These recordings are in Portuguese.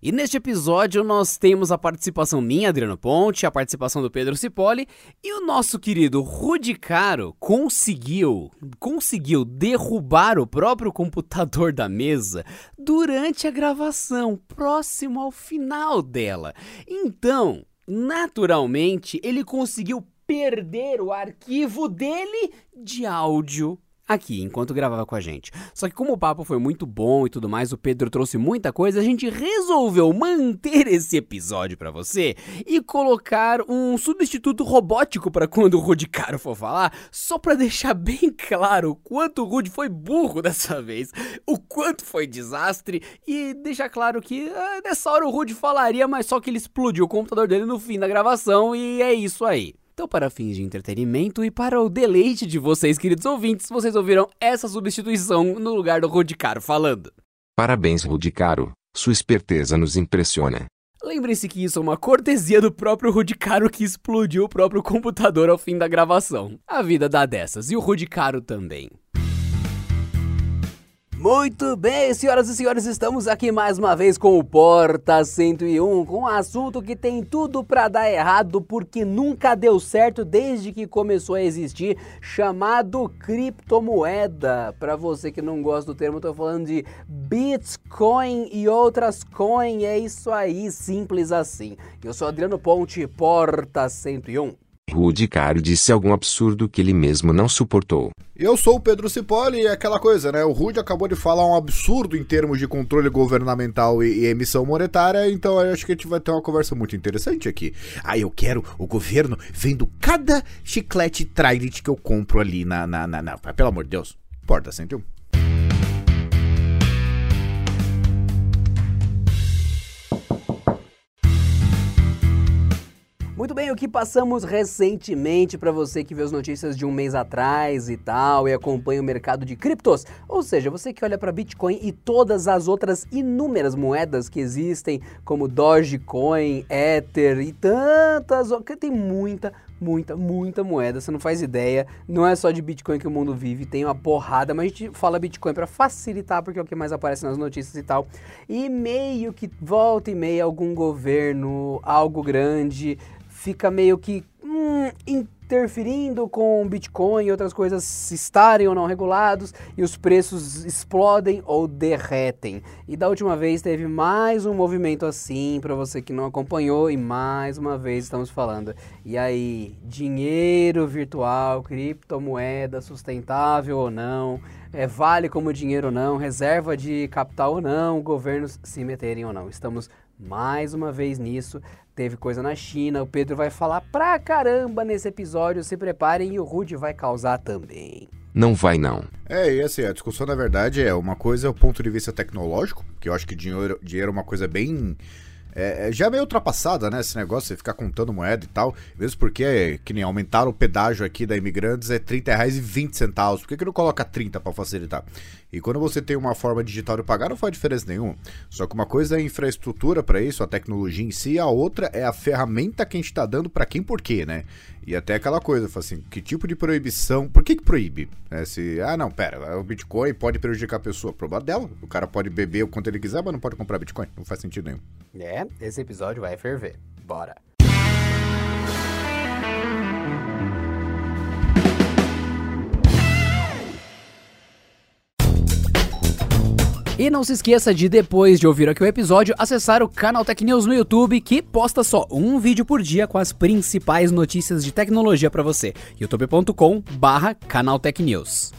E neste episódio nós temos a participação minha, Adriano Ponte, a participação do Pedro Cipoli e o nosso querido Rudi Caro conseguiu, conseguiu derrubar o próprio computador da mesa durante a gravação, próximo ao final dela. Então, naturalmente, ele conseguiu perder o arquivo dele de áudio aqui, enquanto gravava com a gente. Só que como o papo foi muito bom e tudo mais, o Pedro trouxe muita coisa, a gente resolveu manter esse episódio para você e colocar um substituto robótico para quando o Rudy Caro for falar, só para deixar bem claro o quanto o Rudy foi burro dessa vez, o quanto foi desastre e deixar claro que ah, nessa hora o Rudy falaria, mas só que ele explodiu o computador dele no fim da gravação e é isso aí. Então, para fins de entretenimento e para o deleite de vocês, queridos ouvintes, vocês ouviram essa substituição no lugar do Rudicaro falando. Parabéns, Rudicaro. Sua esperteza nos impressiona. Lembre-se que isso é uma cortesia do próprio Rudicaro que explodiu o próprio computador ao fim da gravação. A vida dá dessas, e o Rudicaro também. Muito bem, senhoras e senhores, estamos aqui mais uma vez com o Porta 101, com um assunto que tem tudo para dar errado porque nunca deu certo desde que começou a existir, chamado criptomoeda. Para você que não gosta do termo, tô falando de Bitcoin e outras coins. É isso aí, simples assim. Eu sou Adriano Ponte, Porta 101. Rudy Caro disse algum absurdo que ele mesmo não suportou. Eu sou o Pedro Cipoli e é aquela coisa, né? O Rudy acabou de falar um absurdo em termos de controle governamental e, e, emissão monetária, então eu acho que a gente vai ter uma conversa muito interessante aqui. Ah, eu quero o governo vendo cada chiclete Trident que eu compro ali na. na, na, na pelo amor de Deus, porta 101. Muito bem, o que passamos recentemente para você que vê as notícias de um mês atrás e tal e acompanha o mercado de criptos, ou seja, você que olha para Bitcoin e todas as outras inúmeras moedas que existem, como Dogecoin, Ether e tantas, tem muita, muita, muita moeda, você não faz ideia. Não é só de Bitcoin que o mundo vive, tem uma porrada, mas a gente fala Bitcoin para facilitar, porque é o que mais aparece nas notícias e tal. E meio que volta e meia algum governo, algo grande, fica meio que hum, interferindo com Bitcoin e outras coisas estarem ou não regulados e os preços explodem ou derretem. E da última vez teve mais um movimento assim para você que não acompanhou e mais uma vez estamos falando. E aí, dinheiro virtual, criptomoeda sustentável ou não? É, vale como dinheiro ou não, reserva de capital ou não, governos se meterem ou não. Estamos mais uma vez nisso teve coisa na China. O Pedro vai falar pra caramba nesse episódio. Se preparem e o Rude vai causar também. Não vai não. É, e assim, a discussão na verdade é uma coisa é o ponto de vista tecnológico, que eu acho que dinheiro, dinheiro é uma coisa bem é, é, já é meio ultrapassada, né? Esse negócio, você ficar contando moeda e tal. Mesmo porque, que nem aumentaram o pedágio aqui da Imigrantes, é 30 reais e 20 centavos. Por que, que não coloca 30 para facilitar? E quando você tem uma forma digital de pagar, não faz diferença nenhuma. Só que uma coisa é a infraestrutura para isso, a tecnologia em si, a outra é a ferramenta que a gente tá dando para quem por quê, né? E até aquela coisa, assim, que tipo de proibição, por que que proíbe? É, se, ah não, pera, o Bitcoin pode prejudicar a pessoa, problema dela, o cara pode beber o quanto ele quiser, mas não pode comprar Bitcoin, não faz sentido nenhum. É, esse episódio vai ferver, bora. E não se esqueça de, depois de ouvir aqui o episódio, acessar o canal Tech News no YouTube, que posta só um vídeo por dia com as principais notícias de tecnologia para você. youtube.com barra News.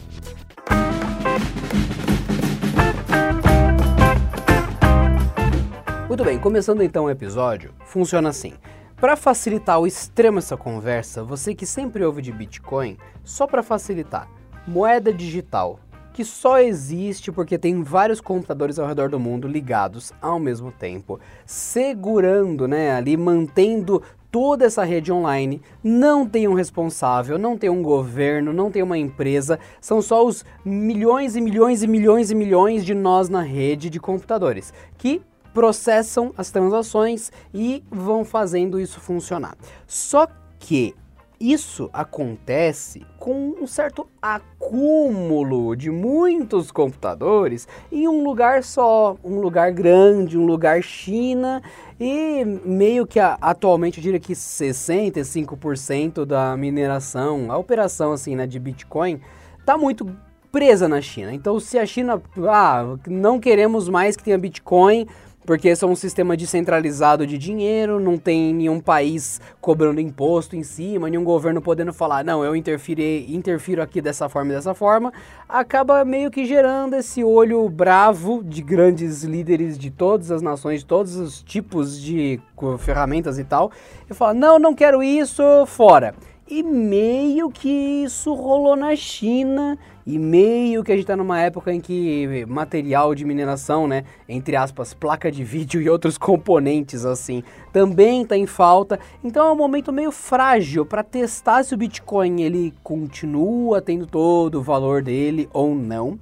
Muito bem, começando então o episódio, funciona assim. Para facilitar ao extremo essa conversa, você que sempre ouve de Bitcoin, só para facilitar, moeda digital, que só existe porque tem vários computadores ao redor do mundo ligados ao mesmo tempo, segurando, né, ali mantendo toda essa rede online, não tem um responsável, não tem um governo, não tem uma empresa, são só os milhões e milhões e milhões e milhões de nós na rede de computadores que processam as transações e vão fazendo isso funcionar. Só que isso acontece com um certo acúmulo de muitos computadores em um lugar só, um lugar grande, um lugar China, e meio que atualmente eu diria que 65% da mineração, a operação assim, né, de Bitcoin, tá muito presa na China. Então, se a China, ah, não queremos mais que tenha Bitcoin, porque são um sistema descentralizado de dinheiro, não tem nenhum país cobrando imposto em cima, nenhum governo podendo falar, não, eu interfiro aqui dessa forma e dessa forma, acaba meio que gerando esse olho bravo de grandes líderes de todas as nações, de todos os tipos de ferramentas e tal, e fala, não, não quero isso, fora. E meio que isso rolou na China e meio que a gente está numa época em que material de mineração, né, entre aspas, placa de vídeo e outros componentes assim, também está em falta. Então é um momento meio frágil para testar se o Bitcoin ele continua tendo todo o valor dele ou não.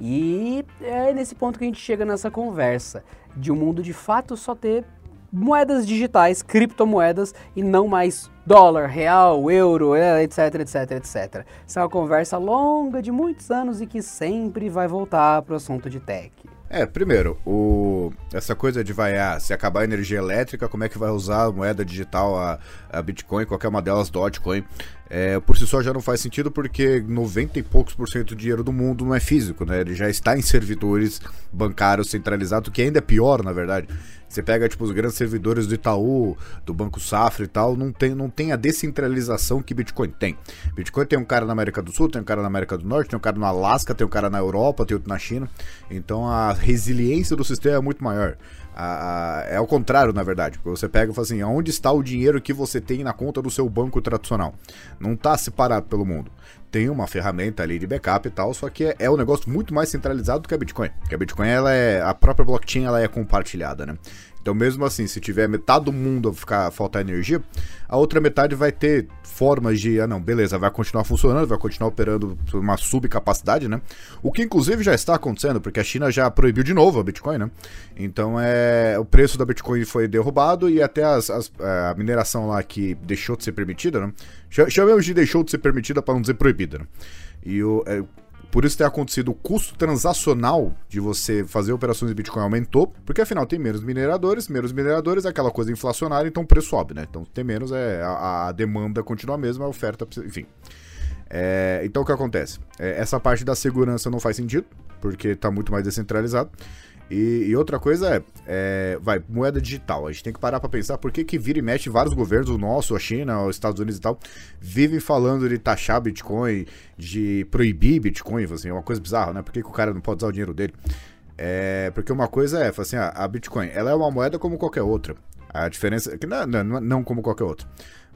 E é nesse ponto que a gente chega nessa conversa de um mundo de fato só ter moedas digitais, criptomoedas e não mais dólar, real, euro, etc, etc, etc. Essa é uma conversa longa de muitos anos e que sempre vai voltar para o assunto de tech. É, primeiro, o... essa coisa de vai, ah, se acabar a energia elétrica, como é que vai usar a moeda digital, a, a Bitcoin, qualquer uma delas, Dogecoin, é, por si só já não faz sentido porque 90 e poucos por cento do dinheiro do mundo não é físico, né? Ele já está em servidores bancários centralizados, que ainda é pior, na verdade. Você pega, tipo, os grandes servidores do Itaú, do Banco Safra e tal, não tem, não tem a descentralização que Bitcoin tem. Bitcoin tem um cara na América do Sul, tem um cara na América do Norte, tem um cara no Alasca, tem um cara na Europa, tem outro na China. Então a resiliência do sistema é muito maior. É ao contrário, na verdade. Você pega e fala assim: onde está o dinheiro que você tem na conta do seu banco tradicional? Não está separado pelo mundo. Tem uma ferramenta ali de backup e tal, só que é, é um negócio muito mais centralizado do que a Bitcoin. Porque a Bitcoin, ela é, a própria blockchain, ela é compartilhada, né? Então, mesmo assim, se tiver metade do mundo ficar faltar energia, a outra metade vai ter formas de, ah, não, beleza, vai continuar funcionando, vai continuar operando uma subcapacidade, né? O que inclusive já está acontecendo, porque a China já proibiu de novo a Bitcoin, né? Então, é, o preço da Bitcoin foi derrubado e até as, as, é, a mineração lá que deixou de ser permitida, né? Chamamos de deixou de ser permitida para não dizer proibida, né? E o, é, por isso ter acontecido o custo transacional de você fazer operações de Bitcoin aumentou, porque afinal tem menos mineradores, menos mineradores é aquela coisa inflacionária, então o preço sobe, né? Então tem menos, é, a, a demanda continua a mesma, a oferta, enfim. É, então o que acontece? É, essa parte da segurança não faz sentido, porque está muito mais descentralizado. E, e, outra coisa é, é, vai, moeda digital. A gente tem que parar para pensar por que, que vira e mexe vários governos, o nosso, a China, os Estados Unidos e tal, vivem falando de taxar Bitcoin, de proibir Bitcoin, assim, é uma coisa bizarra, né? Por que, que o cara não pode usar o dinheiro dele? É, porque uma coisa é, assim, a, a Bitcoin, ela é uma moeda como qualquer outra. A diferença, que não, não, não como qualquer outra.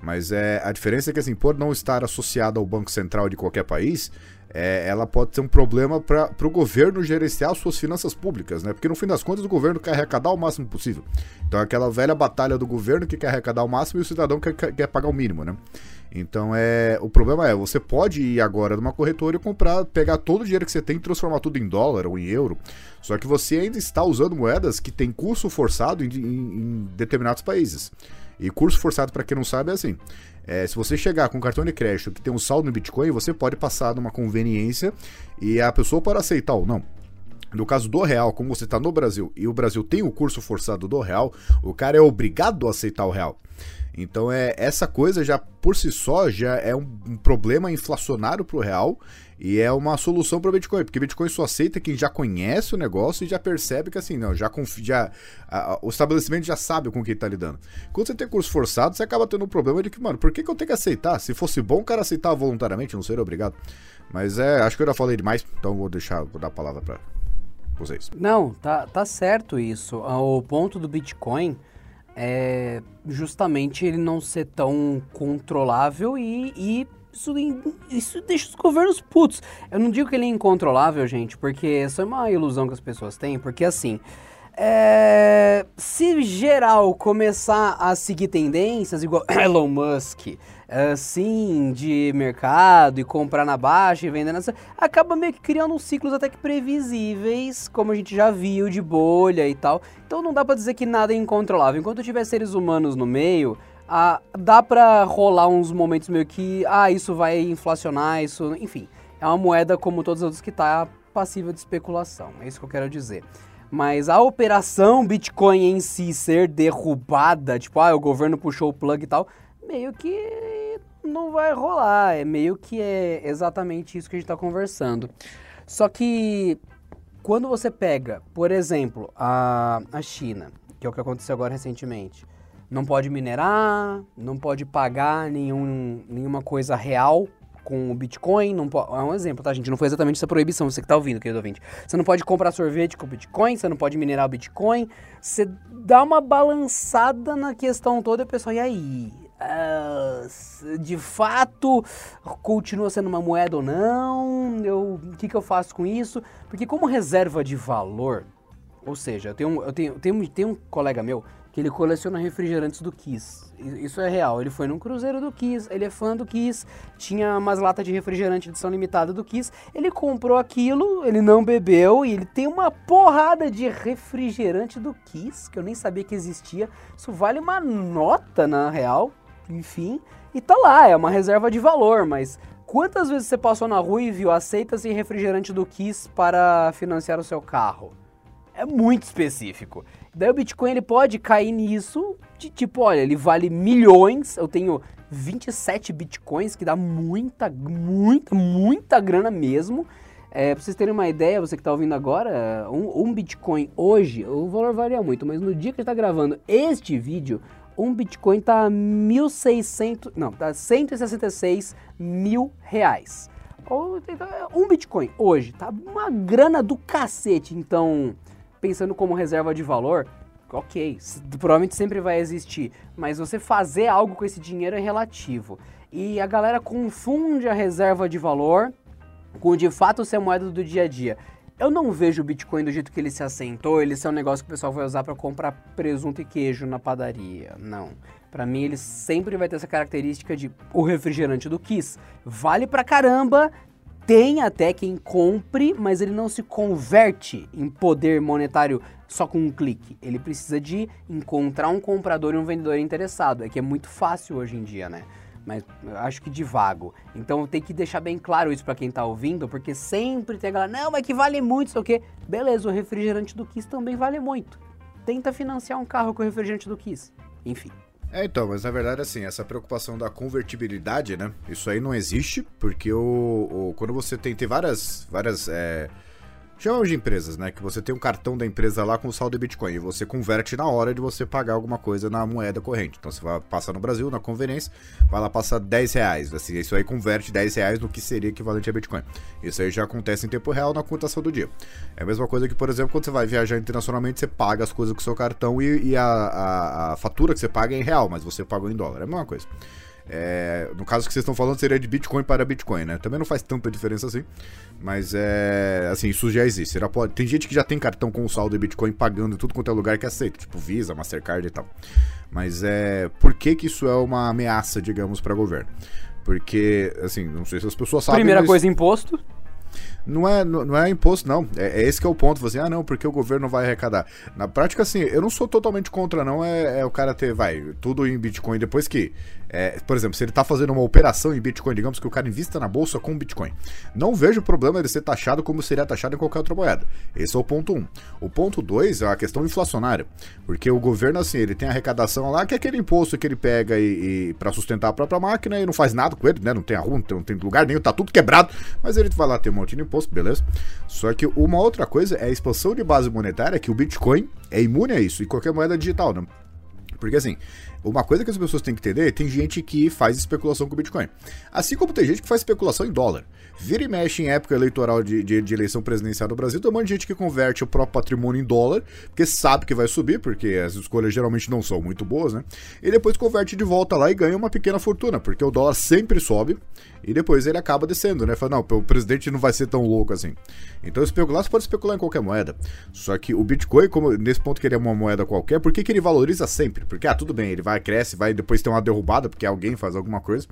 Mas é, a diferença é que, assim, por não estar associada ao Banco Central de qualquer país, é, ela pode ser um problema para o governo gerenciar suas finanças públicas, né? Porque no fim das contas o governo quer arrecadar o máximo possível. Então é aquela velha batalha do governo que quer arrecadar o máximo e o cidadão quer, quer pagar o mínimo, né? Então é. O problema é, você pode ir agora numa corretora e comprar, pegar todo o dinheiro que você tem e transformar tudo em dólar ou em euro. Só que você ainda está usando moedas que têm curso forçado em, em, em determinados países. E curso forçado, para quem não sabe, é assim. É, se você chegar com um cartão de crédito que tem um saldo no Bitcoin, você pode passar numa conveniência e a pessoa pode aceitar ou não. No caso do real, como você está no Brasil e o Brasil tem o curso forçado do real, o cara é obrigado a aceitar o real. Então é essa coisa já por si só já é um, um problema inflacionário para o real e é uma solução para o Bitcoin, porque Bitcoin só aceita quem já conhece o negócio e já percebe que assim, não, já, já a, a, o estabelecimento já sabe com quem está lidando. Quando você tem curso forçado, você acaba tendo um problema de que, mano, por que, que eu tenho que aceitar? Se fosse bom o cara aceitar voluntariamente, não seria obrigado. Mas é, acho que eu já falei demais, então vou deixar, vou dar a palavra para vocês. Não, tá, tá certo isso. O ponto do Bitcoin é justamente ele não ser tão controlável e, e isso, isso deixa os governos putos. Eu não digo que ele é incontrolável, gente, porque isso é uma ilusão que as pessoas têm, porque assim. É, se geral começar a seguir tendências igual Elon Musk, assim, de mercado e comprar na baixa e vender nessa, acaba meio que criando ciclos até que previsíveis, como a gente já viu de bolha e tal. Então não dá para dizer que nada é incontrolável. Enquanto tiver seres humanos no meio, ah, dá pra rolar uns momentos meio que, ah, isso vai inflacionar, isso, enfim. É uma moeda como todas as outras que tá passível de especulação, é isso que eu quero dizer. Mas a operação Bitcoin em si ser derrubada, tipo, ah, o governo puxou o plug e tal, meio que não vai rolar. É meio que é exatamente isso que a gente está conversando. Só que quando você pega, por exemplo, a, a China, que é o que aconteceu agora recentemente, não pode minerar, não pode pagar nenhum, nenhuma coisa real com o Bitcoin, não é um exemplo, tá, gente? Não foi exatamente essa proibição, você que tá ouvindo, querido ouvinte. Você não pode comprar sorvete com Bitcoin, você não pode minerar o Bitcoin. Você dá uma balançada na questão toda e o pessoal, e aí? Uh, de fato continua sendo uma moeda ou não? Eu, o que, que eu faço com isso? Porque como reserva de valor, ou seja, eu tenho, eu tenho, tenho, tenho um colega meu que ele coleciona refrigerantes do Kiss. Isso é real. Ele foi num cruzeiro do Kiss, ele é fã do Kiss, tinha umas latas de refrigerante edição limitada do Kiss. Ele comprou aquilo, ele não bebeu e ele tem uma porrada de refrigerante do Kiss, que eu nem sabia que existia. Isso vale uma nota na real, enfim. E tá lá, é uma reserva de valor, mas quantas vezes você passou na rua e viu aceita-se refrigerante do Kiss para financiar o seu carro? é muito específico. Daí o Bitcoin ele pode cair nisso de tipo, olha, ele vale milhões, eu tenho 27 Bitcoins, que dá muita, muita, muita grana mesmo. É, pra vocês terem uma ideia, você que está ouvindo agora, um, um, Bitcoin hoje, o valor varia muito, mas no dia que a gente tá gravando este vídeo, um Bitcoin tá 1.600, não, tá 166 mil reais. Um Bitcoin hoje tá uma grana do cacete, então pensando como reserva de valor, ok, provavelmente sempre vai existir, mas você fazer algo com esse dinheiro é relativo. E a galera confunde a reserva de valor com de fato ser moeda do dia a dia. Eu não vejo o Bitcoin do jeito que ele se assentou, ele ser um negócio que o pessoal vai usar para comprar presunto e queijo na padaria. Não. Para mim, ele sempre vai ter essa característica de o refrigerante do Kiss. Vale pra caramba, tem até quem compre, mas ele não se converte em poder monetário só com um clique. Ele precisa de encontrar um comprador e um vendedor interessado. É que é muito fácil hoje em dia, né? Mas acho que de vago. Então tem que deixar bem claro isso para quem tá ouvindo, porque sempre tem a galera, não, mas que vale muito, sei o quê. Beleza, o refrigerante do Kiss também vale muito. Tenta financiar um carro com o refrigerante do Kiss. Enfim. É, então, mas na verdade, assim, essa preocupação da convertibilidade, né? Isso aí não existe, porque o, o quando você tem, tem várias, várias é, Chamamos de empresas, né? Que você tem um cartão da empresa lá com saldo de Bitcoin e você converte na hora de você pagar alguma coisa na moeda corrente. Então você vai passar no Brasil, na conveniência, vai lá passar 10 reais. Assim, isso aí converte 10 reais no que seria equivalente a Bitcoin. Isso aí já acontece em tempo real na cotação do dia. É a mesma coisa que, por exemplo, quando você vai viajar internacionalmente, você paga as coisas com o seu cartão e, e a, a, a fatura que você paga é em real, mas você pagou em dólar. É a mesma coisa. É, no caso que vocês estão falando, seria de Bitcoin para Bitcoin, né? Também não faz tanta diferença assim. Mas é. Assim, isso já existe. pode, tem gente que já tem cartão com saldo de Bitcoin pagando tudo quanto é lugar que aceita, tipo Visa, Mastercard e tal. Mas é. Por que, que isso é uma ameaça, digamos, para governo? Porque, assim, não sei se as pessoas sabem. Primeira mas... coisa, imposto. Não é, não é imposto, não. É, é, esse que é o ponto. Você, ah, não, porque o governo vai arrecadar. Na prática, assim, eu não sou totalmente contra, não. É, é o cara ter, vai, tudo em Bitcoin. Depois que é, por exemplo, se ele está fazendo uma operação em Bitcoin, digamos que o cara invista na bolsa com Bitcoin, não vejo problema ele ser taxado como seria taxado em qualquer outra moeda. Esse é o ponto 1. Um. O ponto 2 é a questão inflacionária, porque o governo, assim, ele tem arrecadação lá, que é aquele imposto que ele pega e, e para sustentar a própria máquina e não faz nada com ele, né? Não tem arrumo, não tem lugar nenhum, tá tudo quebrado, mas ele vai lá ter um monte de imposto, beleza? Só que uma outra coisa é a expansão de base monetária, que o Bitcoin é imune a isso, e qualquer moeda digital, né? Porque assim, uma coisa que as pessoas têm que entender, tem gente que faz especulação com Bitcoin. Assim como tem gente que faz especulação em dólar. Vira e mexe em época eleitoral de, de, de eleição presidencial no Brasil, tem um monte de gente que converte o próprio patrimônio em dólar, porque sabe que vai subir, porque as escolhas geralmente não são muito boas, né? E depois converte de volta lá e ganha uma pequena fortuna, porque o dólar sempre sobe e depois ele acaba descendo, né? Fala, não, o presidente não vai ser tão louco assim. Então especular, você pode especular em qualquer moeda. Só que o Bitcoin, como nesse ponto que ele é uma moeda qualquer, por que, que ele valoriza sempre? Porque, ah, tudo bem, ele vai, cresce, vai depois ter uma derrubada, porque alguém faz alguma coisa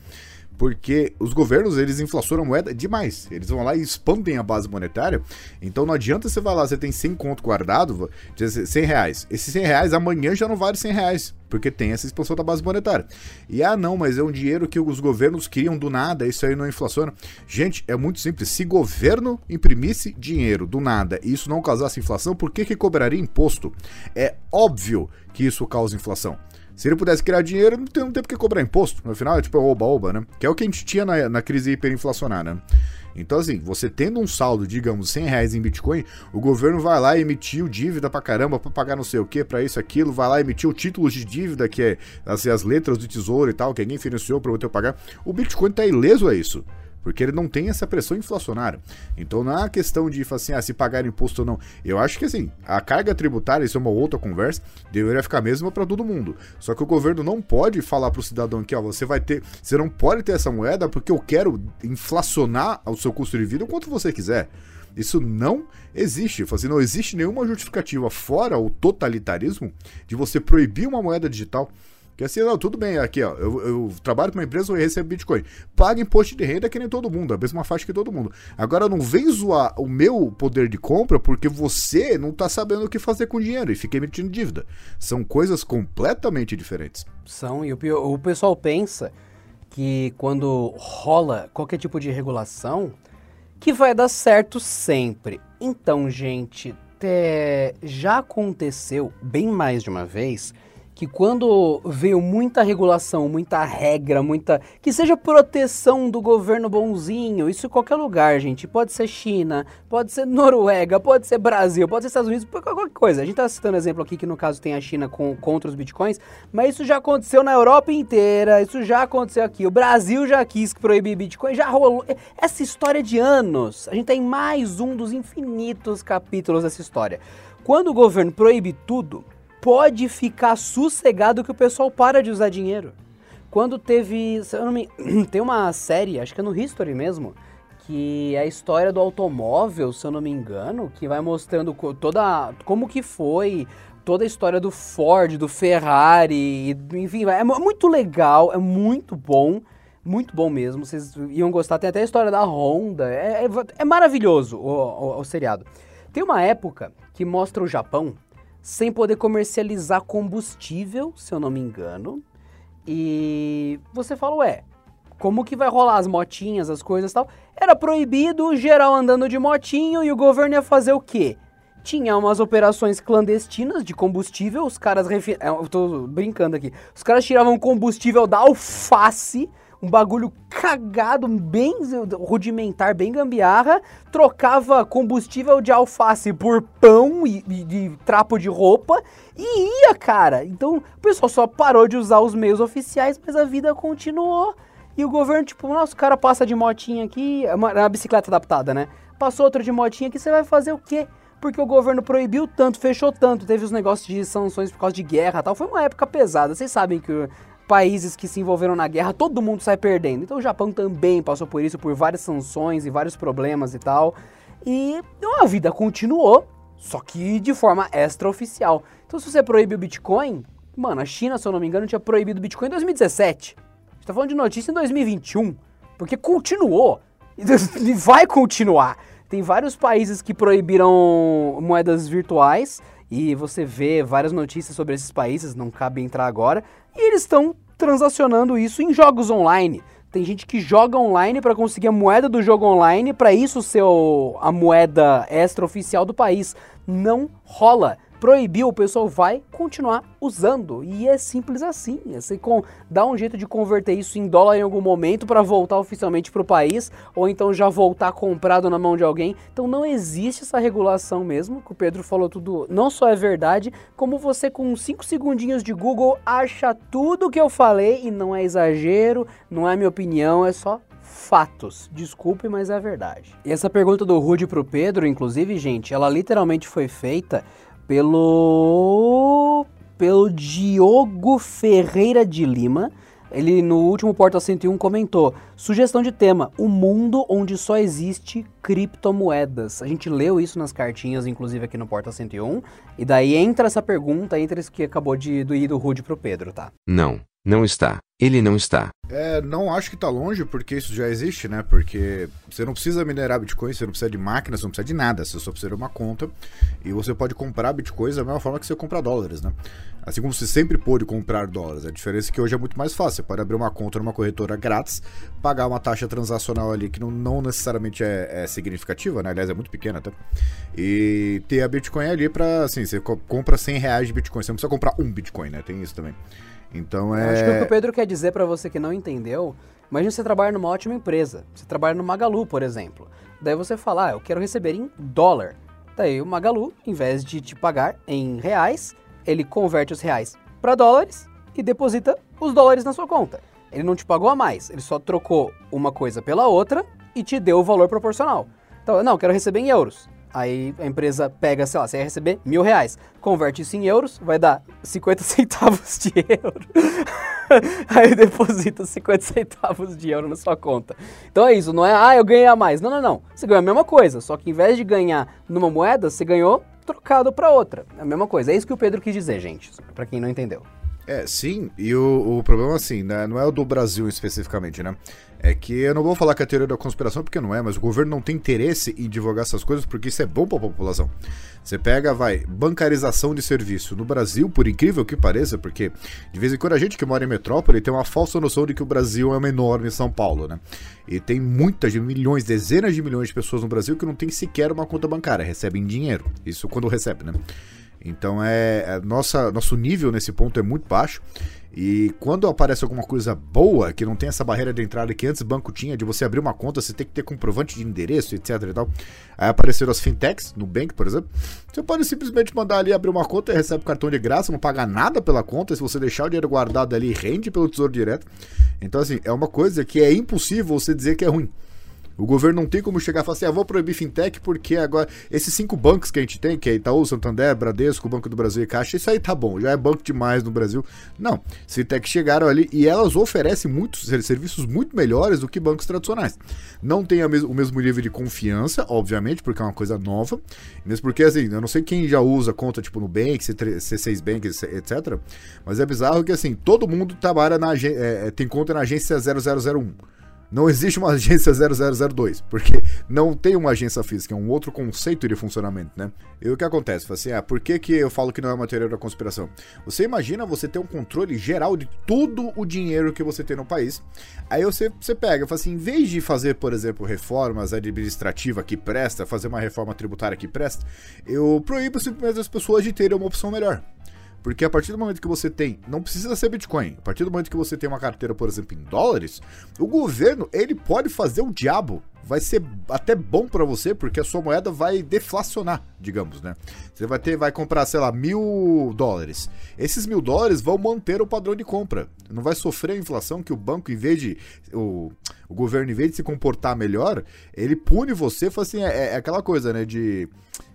porque os governos eles inflacionam a moeda demais. Eles vão lá e expandem a base monetária. Então não adianta você vai lá, você tem 100 conto guardado, 100 reais. Esses 100 reais amanhã já não vale 100 reais. Porque tem essa expansão da base monetária. E ah, não, mas é um dinheiro que os governos criam do nada, isso aí não inflaciona. Gente, é muito simples. Se governo imprimisse dinheiro do nada e isso não causasse inflação, por que, que cobraria imposto? É óbvio que isso causa inflação. Se ele pudesse criar dinheiro, não tem, não tem por que cobrar imposto. No final, é tipo oba-oba, né? Que é o que a gente tinha na, na crise hiperinflacionária. Né? Então, assim, você tendo um saldo, digamos, 100 reais em Bitcoin, o governo vai lá e emitiu dívida pra caramba pra pagar não sei o que, pra isso, aquilo, vai lá e emitiu títulos de dívida, que é assim, as letras do tesouro e tal, que alguém financiou pra você pagar. O Bitcoin tá ileso a isso porque ele não tem essa pressão inflacionária. Então não é questão de assim, ah, se pagar imposto ou não. Eu acho que assim, a carga tributária, isso é uma outra conversa, deveria ficar a mesma para todo mundo. Só que o governo não pode falar para o cidadão que, ó, você vai ter, você não pode ter essa moeda porque eu quero inflacionar o seu custo de vida o quanto você quiser. Isso não existe. Assim, não existe nenhuma justificativa fora o totalitarismo de você proibir uma moeda digital. Que assim, não, tudo bem, aqui ó, eu, eu trabalho com uma empresa e recebo Bitcoin. Paga imposto de renda que nem todo mundo, a mesma faixa que todo mundo. Agora não vem zoar o meu poder de compra porque você não tá sabendo o que fazer com dinheiro e fica emitindo dívida. São coisas completamente diferentes. São, e o, o pessoal pensa que quando rola qualquer tipo de regulação, que vai dar certo sempre. Então, gente, já aconteceu bem mais de uma vez que quando veio muita regulação, muita regra, muita. que seja proteção do governo bonzinho, isso em qualquer lugar, gente. Pode ser China, pode ser Noruega, pode ser Brasil, pode ser Estados Unidos, qualquer coisa. A gente tá citando exemplo aqui que no caso tem a China com, contra os bitcoins, mas isso já aconteceu na Europa inteira, isso já aconteceu aqui. O Brasil já quis proibir bitcoin, já rolou. Essa história de anos. A gente tem mais um dos infinitos capítulos dessa história. Quando o governo proíbe tudo, pode ficar sossegado que o pessoal para de usar dinheiro. Quando teve. Me, tem uma série, acho que é no History mesmo, que é a história do automóvel, se eu não me engano, que vai mostrando toda. como que foi toda a história do Ford, do Ferrari, enfim, é muito legal, é muito bom, muito bom mesmo. Vocês iam gostar. Tem até a história da Honda, é, é, é maravilhoso o, o, o seriado. Tem uma época que mostra o Japão sem poder comercializar combustível, se eu não me engano. E você fala, ué, como que vai rolar as motinhas, as coisas e tal? Era proibido, geral andando de motinho e o governo ia fazer o quê? Tinha umas operações clandestinas de combustível, os caras. Refi... É, eu tô brincando aqui. Os caras tiravam combustível da alface um bagulho cagado, bem rudimentar, bem gambiarra, trocava combustível de alface por pão e, e, trapo de roupa e ia, cara. Então o pessoal só parou de usar os meios oficiais, mas a vida continuou. E o governo, tipo, nossa, o cara passa de motinha aqui, é uma, é uma bicicleta adaptada, né? Passou outro de motinha aqui, você vai fazer o quê? Porque o governo proibiu tanto, fechou tanto, teve os negócios de sanções por causa de guerra tal. Foi uma época pesada. Vocês sabem que países que se envolveram na guerra, todo mundo sai perdendo. Então o Japão também passou por isso, por várias sanções e vários problemas e tal. E a vida continuou, só que de forma extraoficial. Então se você proíbe o Bitcoin, mano, a China, se eu não me engano, tinha proibido o Bitcoin em 2017. A gente tá falando de notícia em 2021, porque continuou e vai continuar. Tem vários países que proibiram moedas virtuais e você vê várias notícias sobre esses países, não cabe entrar agora, e eles estão transacionando isso em jogos online. Tem gente que joga online para conseguir a moeda do jogo online, para isso ser a moeda extra oficial do país. Não rola proibiu, o pessoal vai continuar usando. E é simples assim. Você com, dá um jeito de converter isso em dólar em algum momento para voltar oficialmente para o país, ou então já voltar comprado na mão de alguém. Então não existe essa regulação mesmo, que o Pedro falou tudo, não só é verdade, como você com 5 segundinhos de Google acha tudo que eu falei e não é exagero, não é minha opinião, é só fatos. Desculpe, mas é verdade. E essa pergunta do Rude pro Pedro, inclusive, gente, ela literalmente foi feita pelo pelo Diogo Ferreira de Lima. Ele no último Porta 101 comentou: sugestão de tema: o mundo onde só existe criptomoedas. A gente leu isso nas cartinhas, inclusive aqui no Porta 101, e daí entra essa pergunta, entra isso que acabou de ir do Rude pro Pedro, tá? Não, não está. Ele não está. É, não acho que tá longe, porque isso já existe, né? Porque você não precisa minerar Bitcoin, você não precisa de máquinas, você não precisa de nada, você só precisa de uma conta. E você pode comprar Bitcoins da mesma forma que você compra dólares, né? Assim como você sempre pôde comprar dólares. A diferença é que hoje é muito mais fácil. Você pode abrir uma conta numa corretora grátis, pagar uma taxa transacional ali que não, não necessariamente é, é, significativa, né? Aliás, é muito pequena até. E ter a Bitcoin ali pra, assim, você compra 100 reais de Bitcoin. Você não precisa comprar um Bitcoin, né? Tem isso também. Então é. Acho que o que o Pedro quer dizer para você que não entendeu, imagine você trabalha numa ótima empresa. Você trabalha no Magalu, por exemplo. Daí você fala, ah, eu quero receber em dólar. Daí o Magalu, em vez de te pagar em reais, ele converte os reais para dólares e deposita os dólares na sua conta. Ele não te pagou a mais, ele só trocou uma coisa pela outra e te deu o valor proporcional. Então, não, eu quero receber em euros. Aí a empresa pega, sei lá, você ia receber mil reais, converte isso em euros, vai dar 50 centavos de euro. Aí deposita 50 centavos de euro na sua conta. Então é isso, não é, ah, eu ganhei a mais. Não, não, não. Você ganhou a mesma coisa, só que em vez de ganhar numa moeda, você ganhou trocado para outra. É a mesma coisa. É isso que o Pedro quis dizer, gente, para quem não entendeu. É, sim, e o, o problema, assim, né, não é o do Brasil especificamente, né? É que eu não vou falar que a teoria da conspiração, porque não é, mas o governo não tem interesse em divulgar essas coisas porque isso é bom para a população. Você pega, vai, bancarização de serviço. No Brasil, por incrível que pareça, porque de vez em quando a gente que mora em metrópole tem uma falsa noção de que o Brasil é uma enorme São Paulo, né? E tem muitas, milhões, dezenas de milhões de pessoas no Brasil que não tem sequer uma conta bancária, recebem dinheiro. Isso quando recebe, né? Então é, é nossa, nosso nível nesse ponto é muito baixo. E quando aparece alguma coisa boa, que não tem essa barreira de entrada que antes o banco tinha, de você abrir uma conta, você tem que ter comprovante de endereço, etc e tal. Aí apareceram as fintechs, no Bank, por exemplo. Você pode simplesmente mandar ali abrir uma conta e recebe o cartão de graça, não paga nada pela conta. Se você deixar o dinheiro guardado ali, rende pelo Tesouro Direto. Então, assim, é uma coisa que é impossível você dizer que é ruim. O governo não tem como chegar e falar assim, ah, vou proibir fintech porque agora esses cinco bancos que a gente tem, que é Itaú, Santander, Bradesco, Banco do Brasil e Caixa, isso aí tá bom, já é banco demais no Brasil. Não, fintech chegaram ali e elas oferecem muitos serviços muito melhores do que bancos tradicionais. Não tem mes o mesmo nível de confiança, obviamente, porque é uma coisa nova, mesmo porque assim, eu não sei quem já usa conta tipo no Bank, C6 Bank, etc, mas é bizarro que assim, todo mundo trabalha na é, tem conta na agência 0001. Não existe uma agência 0002, porque não tem uma agência física, é um outro conceito de funcionamento, né? E o que acontece? Assim, ah, por que, que eu falo que não é uma teoria da conspiração? Você imagina você ter um controle geral de todo o dinheiro que você tem no país. Aí você, você pega, fala assim, em vez de fazer, por exemplo, reformas administrativas que presta, fazer uma reforma tributária que presta, eu proíbo simplesmente as pessoas de terem uma opção melhor. Porque a partir do momento que você tem, não precisa ser Bitcoin, a partir do momento que você tem uma carteira, por exemplo, em dólares, o governo, ele pode fazer o diabo. Vai ser até bom para você, porque a sua moeda vai deflacionar, digamos, né? Você vai ter, vai comprar, sei lá, mil dólares. Esses mil dólares vão manter o padrão de compra. Não vai sofrer a inflação que o banco, em vez de. O, o governo, em vez de se comportar melhor, ele pune você, fala assim, é, é aquela coisa, né? De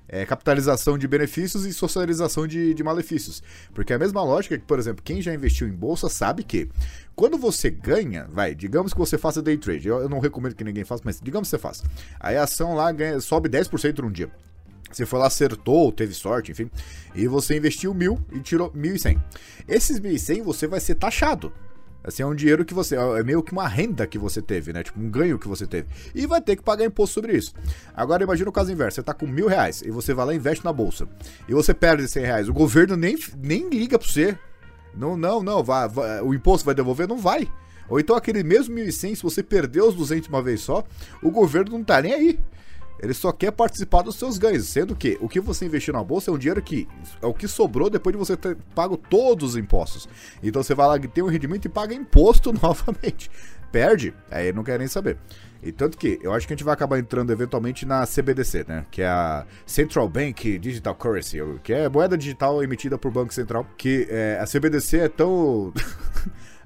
é, capitalização de benefícios e socialização de, de malefícios. Porque é a mesma lógica que, por exemplo, quem já investiu em bolsa sabe que quando você ganha, vai, digamos que você faça day trade, eu, eu não recomendo que ninguém faça, mas digamos que você faça. Aí a ação lá ganha, sobe 10% num dia. Você foi lá, acertou, teve sorte, enfim, e você investiu mil e tirou mil e cem. Esses mil e cem você vai ser taxado. Assim, é um dinheiro que você. É meio que uma renda que você teve, né? Tipo, um ganho que você teve. E vai ter que pagar imposto sobre isso. Agora, imagina o caso inverso: você tá com mil reais e você vai lá e investe na bolsa. E você perde 100 reais. O governo nem, nem liga pra você. Não, não, não. Vai, vai, o imposto vai devolver? Não vai. Ou então aquele mesmo 1.100, se você perdeu os 200 uma vez só, o governo não tá nem aí. Ele só quer participar dos seus ganhos, sendo que o que você investiu na bolsa é um dinheiro que é o que sobrou depois de você ter pago todos os impostos. Então você vai lá tem um rendimento e paga imposto novamente. Perde, aí ele não quer nem saber. E tanto que eu acho que a gente vai acabar entrando eventualmente na CBDC, né? Que é a Central Bank Digital Currency, que é moeda digital emitida por Banco Central. Que é, a CBDC é tão.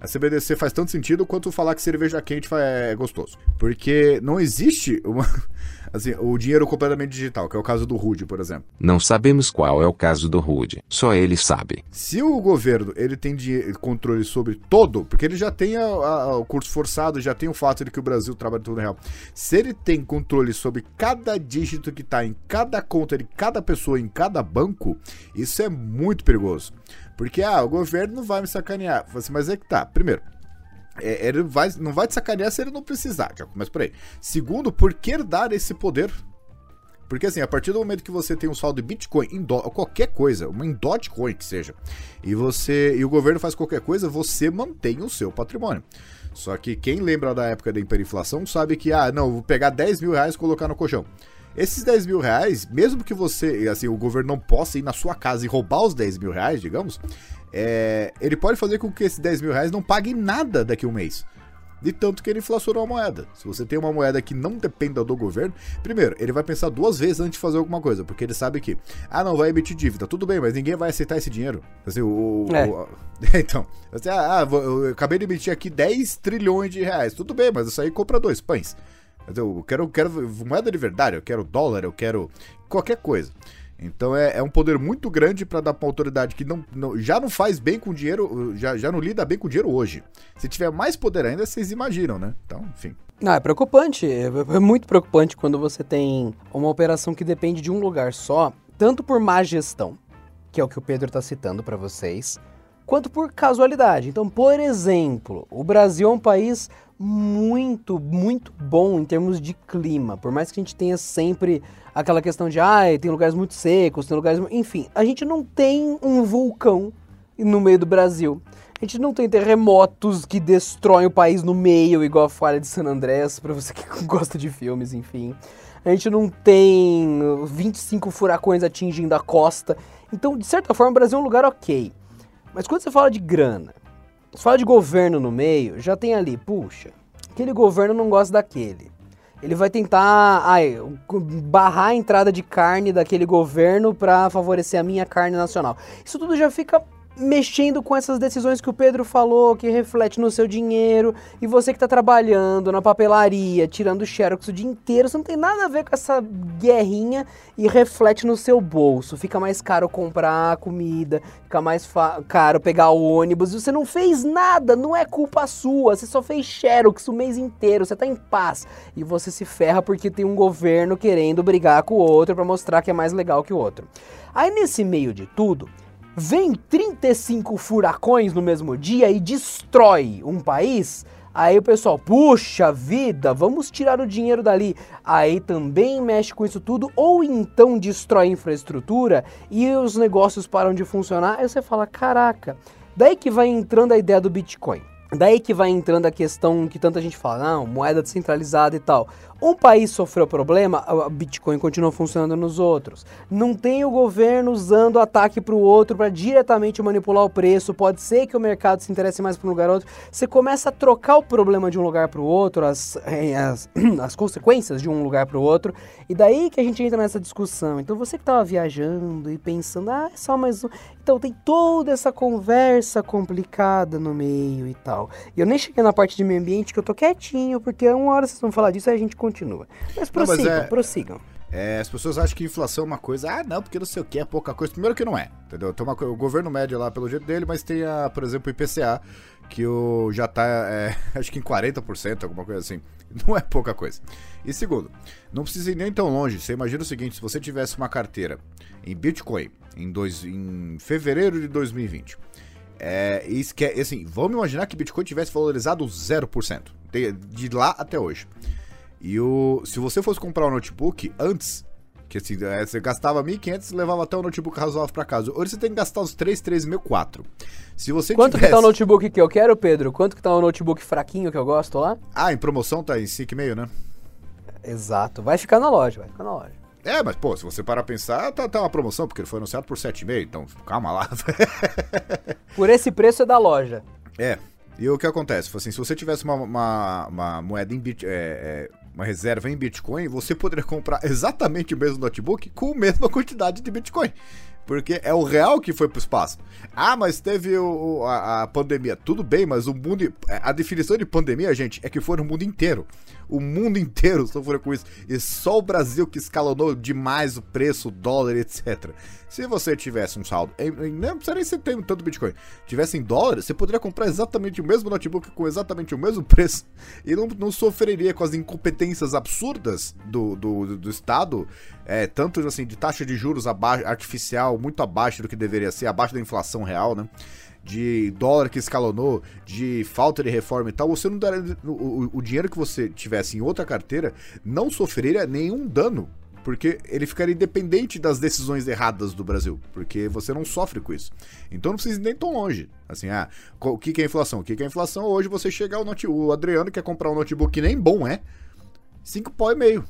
a CBDC faz tanto sentido quanto falar que cerveja quente é gostoso. Porque não existe uma assim, o dinheiro completamente digital, que é o caso do Rude, por exemplo. Não sabemos qual é o caso do Rude, só ele sabe. Se o governo ele tem controle sobre todo, porque ele já tem a, a, o curso forçado, já tem o fato de que o Brasil trabalha tudo real. Se ele tem controle sobre cada dígito que está em cada conta de cada pessoa, em cada banco, isso é muito perigoso. Porque, ah, o governo não vai me sacanear. Mas é que tá. Primeiro, é, ele vai, não vai te sacanear se ele não precisar, já começa por aí. Segundo, por que dar esse poder? Porque assim, a partir do momento que você tem um saldo de Bitcoin em do, qualquer coisa, uma em Dogecoin que seja, e você e o governo faz qualquer coisa, você mantém o seu patrimônio. Só que quem lembra da época da hiperinflação sabe que, ah, não, vou pegar 10 mil reais e colocar no colchão. Esses 10 mil reais, mesmo que você, assim, o governo não possa ir na sua casa e roubar os 10 mil reais, digamos, é, ele pode fazer com que esses 10 mil reais não paguem nada daqui a um mês. De tanto que ele inflacionou a moeda. Se você tem uma moeda que não dependa do governo, primeiro, ele vai pensar duas vezes antes de fazer alguma coisa, porque ele sabe que, ah, não, vai emitir dívida, tudo bem, mas ninguém vai aceitar esse dinheiro. Assim, o. É. o então, assim, ah, eu acabei de emitir aqui 10 trilhões de reais, tudo bem, mas isso aí compra dois pães. Eu quero, quero moeda de verdade, eu quero dólar, eu quero qualquer coisa. Então é, é um poder muito grande para dar para uma autoridade que não, não, já não faz bem com dinheiro, já, já não lida bem com dinheiro hoje. Se tiver mais poder ainda, vocês imaginam, né? Então, enfim. Não, é preocupante. É, é muito preocupante quando você tem uma operação que depende de um lugar só, tanto por má gestão, que é o que o Pedro está citando para vocês, quanto por casualidade. Então, por exemplo, o Brasil é um país muito, muito bom em termos de clima. Por mais que a gente tenha sempre aquela questão de, ah, tem lugares muito secos, tem lugares. Enfim, a gente não tem um vulcão no meio do Brasil. A gente não tem terremotos que destroem o país no meio, igual a falha de San Andrés, para você que gosta de filmes, enfim. A gente não tem 25 furacões atingindo a costa. Então, de certa forma, o Brasil é um lugar ok. Mas quando você fala de grana, você fala de governo no meio, já tem ali, puxa, aquele governo não gosta daquele. Ele vai tentar ai, barrar a entrada de carne daquele governo para favorecer a minha carne nacional. Isso tudo já fica mexendo com essas decisões que o Pedro falou, que reflete no seu dinheiro, e você que está trabalhando na papelaria, tirando xerox o dia inteiro, você não tem nada a ver com essa guerrinha e reflete no seu bolso. Fica mais caro comprar comida, fica mais caro pegar o ônibus, e você não fez nada, não é culpa sua, você só fez xerox o mês inteiro, você está em paz, e você se ferra porque tem um governo querendo brigar com o outro para mostrar que é mais legal que o outro. Aí nesse meio de tudo, vem 35 furacões no mesmo dia e destrói um país, aí o pessoal, puxa vida, vamos tirar o dinheiro dali. Aí também mexe com isso tudo, ou então destrói infraestrutura e os negócios param de funcionar. Aí você fala, caraca, daí que vai entrando a ideia do Bitcoin. Daí que vai entrando a questão que tanta gente fala, não, moeda descentralizada e tal. Um país sofreu problema, o Bitcoin continua funcionando nos outros. Não tem o governo usando ataque para o outro para diretamente manipular o preço. Pode ser que o mercado se interesse mais para um lugar ou outro. Você começa a trocar o problema de um lugar para o outro, as, eh, as, as consequências de um lugar para o outro. E daí que a gente entra nessa discussão. Então você que estava viajando e pensando, ah, é só mais um. Então tem toda essa conversa complicada no meio e tal. E eu nem cheguei na parte de meio ambiente que eu tô quietinho, porque uma hora vocês vão falar disso e a gente continua continua. Mas prossigam, não, mas é, prossigam. É, as pessoas acham que inflação é uma coisa, ah, não, porque não sei o que, é pouca coisa. Primeiro que não é, entendeu? Tem uma, o governo médio lá pelo jeito dele, mas tem, a, por exemplo, o IPCA, que o, já tá, é, acho que em 40%, alguma coisa assim. Não é pouca coisa. E segundo, não precisa ir nem tão longe. Você imagina o seguinte: se você tivesse uma carteira em Bitcoin em, dois, em fevereiro de 2020, é, isso que é, assim, vamos imaginar que Bitcoin tivesse valorizado 0%, de, de lá até hoje. E o, se você fosse comprar um notebook antes, que assim, é, você gastava 1.500 e levava até um notebook razoável para casa. Hoje você tem que gastar uns 3, 3.000, Se você Quanto tivesse... que tá o notebook que eu quero, Pedro? Quanto que tá o notebook fraquinho que eu gosto lá? Ah, em promoção tá em 5,5, né? Exato. Vai ficar na loja, vai ficar na loja. É, mas pô, se você parar a pensar, tá, tá uma promoção, porque ele foi anunciado por 7,5, então calma lá. por esse preço é da loja. É. E o que acontece? Assim, se você tivesse uma, uma, uma moeda em bit, é, é uma reserva em Bitcoin, você poderia comprar exatamente o mesmo notebook com a mesma quantidade de Bitcoin. Porque é o real que foi pro espaço. Ah, mas teve o, a, a, pandemia. Tudo bem, mas o mundo. A definição de pandemia, gente, é que foi no mundo inteiro. O mundo inteiro sofreu com isso. E só o Brasil que escalonou demais o preço, o dólar, etc. Se você tivesse um saldo, não precisa nem ser tanto Bitcoin, tivesse em dólares, você poderia comprar exatamente o mesmo notebook com exatamente o mesmo preço e não, não sofreria com as incompetências absurdas do, do, do Estado, é, tanto assim, de taxa de juros abaixo, artificial, muito abaixo do que deveria ser, abaixo da inflação real, né? De dólar que escalonou, de falta de reforma e tal, você não daria. O, o dinheiro que você tivesse em outra carteira não sofreria nenhum dano porque ele ficaria independente das decisões erradas do Brasil, porque você não sofre com isso. Então não precisa ir nem tão longe. Assim, ah, o que, é inflação? O que, é inflação? Hoje você chegar o, note, o Adriano quer comprar um notebook que nem bom é, 5 pau e meio.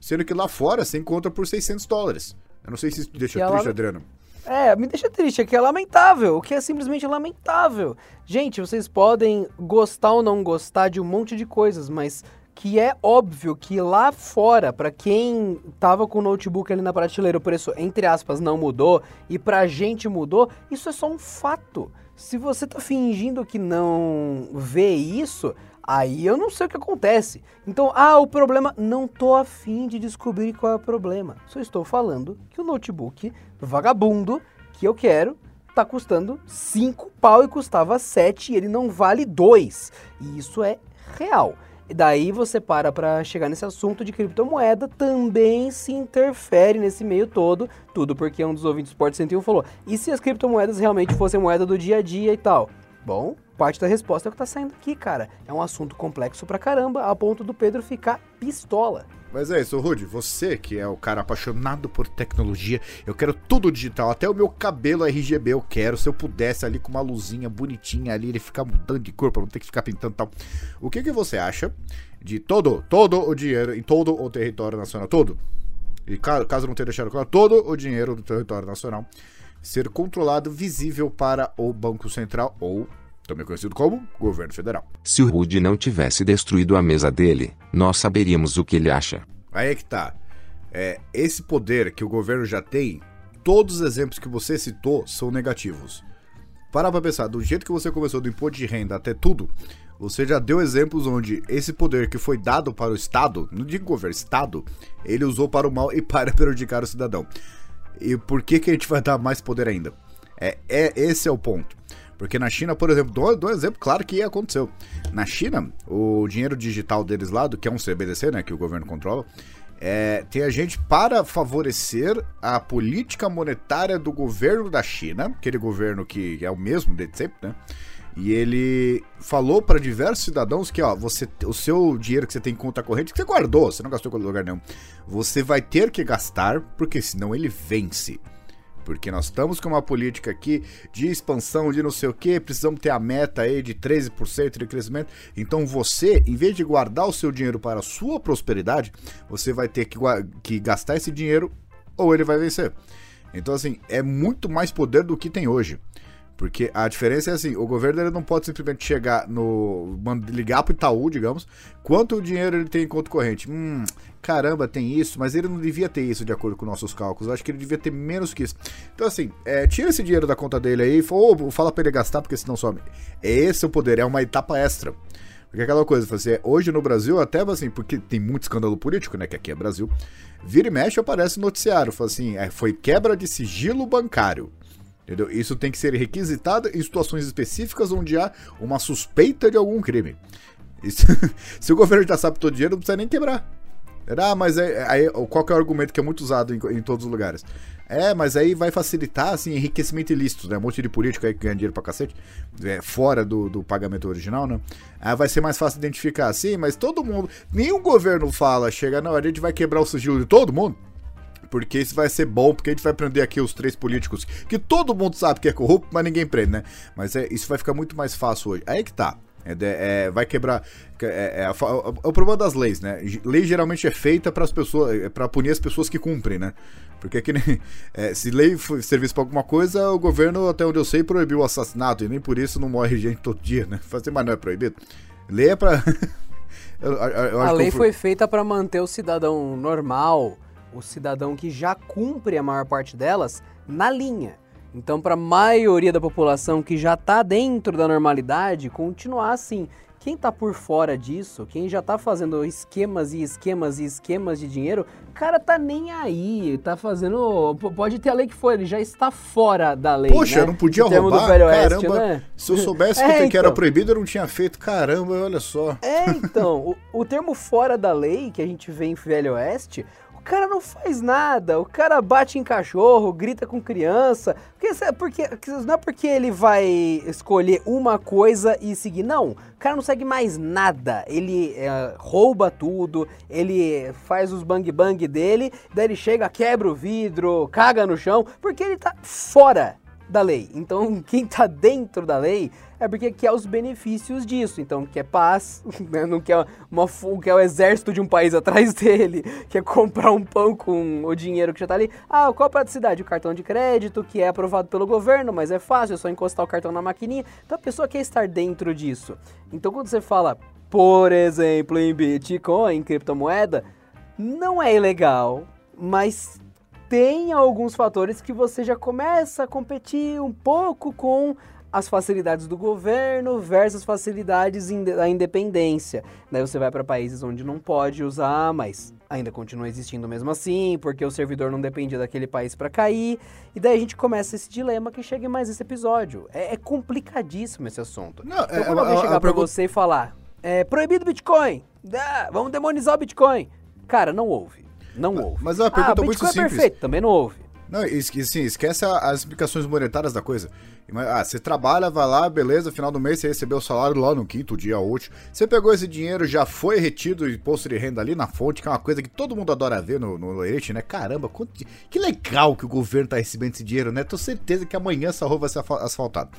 Sendo que lá fora você encontra por 600 dólares. Eu não sei se isso te deixa triste, Adriano. É, me deixa triste, é que é lamentável, o que é simplesmente lamentável. Gente, vocês podem gostar ou não gostar de um monte de coisas, mas que é óbvio que lá fora, para quem tava com o notebook ali na prateleira, o preço, entre aspas, não mudou, e pra gente mudou, isso é só um fato. Se você tá fingindo que não vê isso, aí eu não sei o que acontece. Então, ah, o problema, não tô afim de descobrir qual é o problema. Só estou falando que o notebook vagabundo que eu quero tá custando 5 pau e custava 7 e ele não vale 2. E isso é real. E daí você para para chegar nesse assunto de criptomoeda, também se interfere nesse meio todo, tudo porque um dos ouvintes do Sport 101 falou: "E se as criptomoedas realmente fossem moeda do dia a dia e tal?" Bom, parte da resposta é o que tá saindo aqui, cara. É um assunto complexo pra caramba, a ponto do Pedro ficar pistola. Mas é isso, Rudy, você que é o cara apaixonado por tecnologia, eu quero tudo digital, até o meu cabelo RGB eu quero, se eu pudesse ali com uma luzinha bonitinha ali, ele ficar mudando de cor pra não ter que ficar pintando tal. O que que você acha de todo, todo o dinheiro em todo o território nacional, todo, e caso não tenha deixado claro, todo o dinheiro do território nacional ser controlado, visível para o Banco Central ou também conhecido como governo federal. Se o Rudy não tivesse destruído a mesa dele, nós saberíamos o que ele acha. Aí é que tá. É, esse poder que o governo já tem, todos os exemplos que você citou são negativos. Para pra pensar, do jeito que você começou do imposto de renda até tudo, você já deu exemplos onde esse poder que foi dado para o Estado, não digo governo, Estado, ele usou para o mal e para prejudicar o cidadão. E por que, que a gente vai dar mais poder ainda? É, é Esse é o ponto. Porque na China, por exemplo, dou, dou um exemplo claro que aconteceu. Na China, o dinheiro digital deles lá, que é um CBDC, né, que o governo controla, é, tem a gente para favorecer a política monetária do governo da China, aquele governo que é o mesmo de sempre, né? E ele falou para diversos cidadãos que, ó, você, o seu dinheiro que você tem em conta corrente, que você guardou, você não gastou em lugar nenhum, você vai ter que gastar, porque senão ele vence. Porque nós estamos com uma política aqui de expansão, de não sei o que, precisamos ter a meta aí de 13% de crescimento. Então você, em vez de guardar o seu dinheiro para a sua prosperidade, você vai ter que, que gastar esse dinheiro ou ele vai vencer. Então, assim, é muito mais poder do que tem hoje. Porque a diferença é assim, o governo ele não pode simplesmente chegar no. ligar pro Itaú, digamos, quanto dinheiro ele tem em conta corrente. Hum, caramba, tem isso, mas ele não devia ter isso de acordo com nossos cálculos. Eu acho que ele devia ter menos que isso. Então, assim, é, tira esse dinheiro da conta dele aí, ou fala pra ele gastar, porque senão some. Esse é o poder, é uma etapa extra. Porque é aquela coisa, assim, hoje no Brasil, até assim, porque tem muito escândalo político, né? Que aqui é Brasil. Vira e mexe aparece no noticiário. Fala assim, é, foi quebra de sigilo bancário. Entendeu? Isso tem que ser requisitado em situações específicas onde há uma suspeita de algum crime. Isso, se o governo já sabe todo dinheiro, não precisa nem quebrar. Ah, mas é, aí, qual é o argumento que é muito usado em, em, todos os lugares? É, mas aí vai facilitar, assim, enriquecimento ilícito, né? Um monte de político aí que ganha dinheiro pra cacete, é, fora do, do pagamento original, né? Aí vai ser mais fácil identificar, assim, mas todo mundo, nenhum governo fala, chega, não, a gente vai quebrar o sigilo de todo mundo porque isso vai ser bom, porque a gente vai prender aqui os três políticos que todo mundo sabe que é corrupto, mas ninguém prende, né? Mas é, isso vai ficar muito mais fácil hoje. Aí que tá. É, é, vai quebrar. É, é, é, o problema das leis, né? Lei geralmente é feita para as pessoas, é, para punir as pessoas que cumprem, né? Porque que nem, é, se lei servisse para alguma coisa, o governo, até onde eu sei, proibiu o assassinato e nem por isso não morre gente todo dia, né? Fazer, mas não é proibido. Lei é para a lei foi feita para manter o cidadão normal, o cidadão que já cumpre a maior parte delas na linha. Então, para a maioria da população que já está dentro da normalidade, continuar assim. Quem está por fora disso, quem já está fazendo esquemas e esquemas e esquemas de dinheiro, cara tá nem aí, tá fazendo, pode ter a lei que for, ele já está fora da lei, Poxa, né? eu não podia roubar, Oeste, caramba, né? se eu soubesse é, que, então. era proibido, eu não tinha feito, caramba, olha só. É, então, o, o termo fora da lei, que a gente vê em Velho Oeste, cara não faz nada, o cara bate em cachorro, grita com criança. Porque, porque, não é porque ele vai escolher uma coisa e seguir, não. O cara não segue mais nada. Ele é, rouba tudo, ele faz os bang bang dele, daí ele chega, quebra o vidro, caga no chão, porque ele tá fora da lei. Então, quem tá dentro da lei é porque quer os benefícios disso. Então, quer paz, né? não quer, uma, quer o exército de um país atrás dele, quer comprar um pão com o dinheiro que já tá ali. Ah, qual a praticidade? O cartão de crédito, que é aprovado pelo governo, mas é fácil, é só encostar o cartão na maquininha. Então, a pessoa quer estar dentro disso. Então, quando você fala, por exemplo, em Bitcoin, em criptomoeda, não é ilegal, mas tem alguns fatores que você já começa a competir um pouco com as facilidades do governo versus facilidades da independência. Daí você vai para países onde não pode usar, mas ainda continua existindo mesmo assim, porque o servidor não depende daquele país para cair. E daí a gente começa esse dilema que chega em mais esse episódio. É, é complicadíssimo esse assunto. Não, então, é, quando alguém chegar para você e falar, é proibido Bitcoin, ah, vamos demonizar o Bitcoin. Cara, não ouve. Não mas, houve. Mas é uma pergunta ah, muito Bitcoin é simples. é perfeito, também não houve. Não, esquece as explicações monetárias da coisa. Ah, você trabalha, vai lá, beleza, final do mês você recebeu o salário lá no quinto dia útil. Você pegou esse dinheiro, já foi retido imposto de renda ali na fonte, que é uma coisa que todo mundo adora ver no, no leite, né? Caramba, quanto, que legal que o governo tá recebendo esse dinheiro, né? Tô certeza que amanhã essa rua vai ser asfaltada.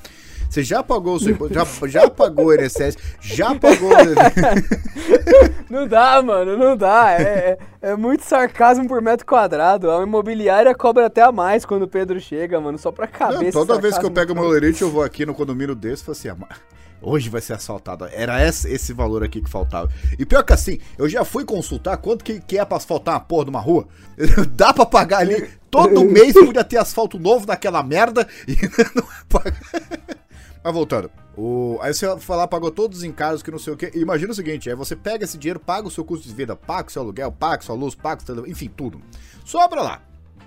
Você já pagou o seu imposto, já, já pagou o INSS, já pagou. não dá, mano, não dá. É, é, é, muito sarcasmo por metro quadrado. A imobiliária cobra até a mais quando o Pedro chega, mano, só pra cabeça. Toda vez que eu pego meu lerite, eu vou aqui no condomínio desse e falo assim, ah, hoje vai ser asfaltado. Era esse, esse valor aqui que faltava. E pior que assim, eu já fui consultar quanto que, que é pra asfaltar uma porra de uma rua. Dá pra pagar ali. Todo mês podia ter asfalto novo naquela merda e não é. Mas voltando. O... Aí você lá, pagou todos os encargos que não sei o que. Imagina o seguinte: aí você pega esse dinheiro, paga o seu custo de vida, paga o seu aluguel, paga sua luz, paga o seu... enfim, tudo. Sobra lá.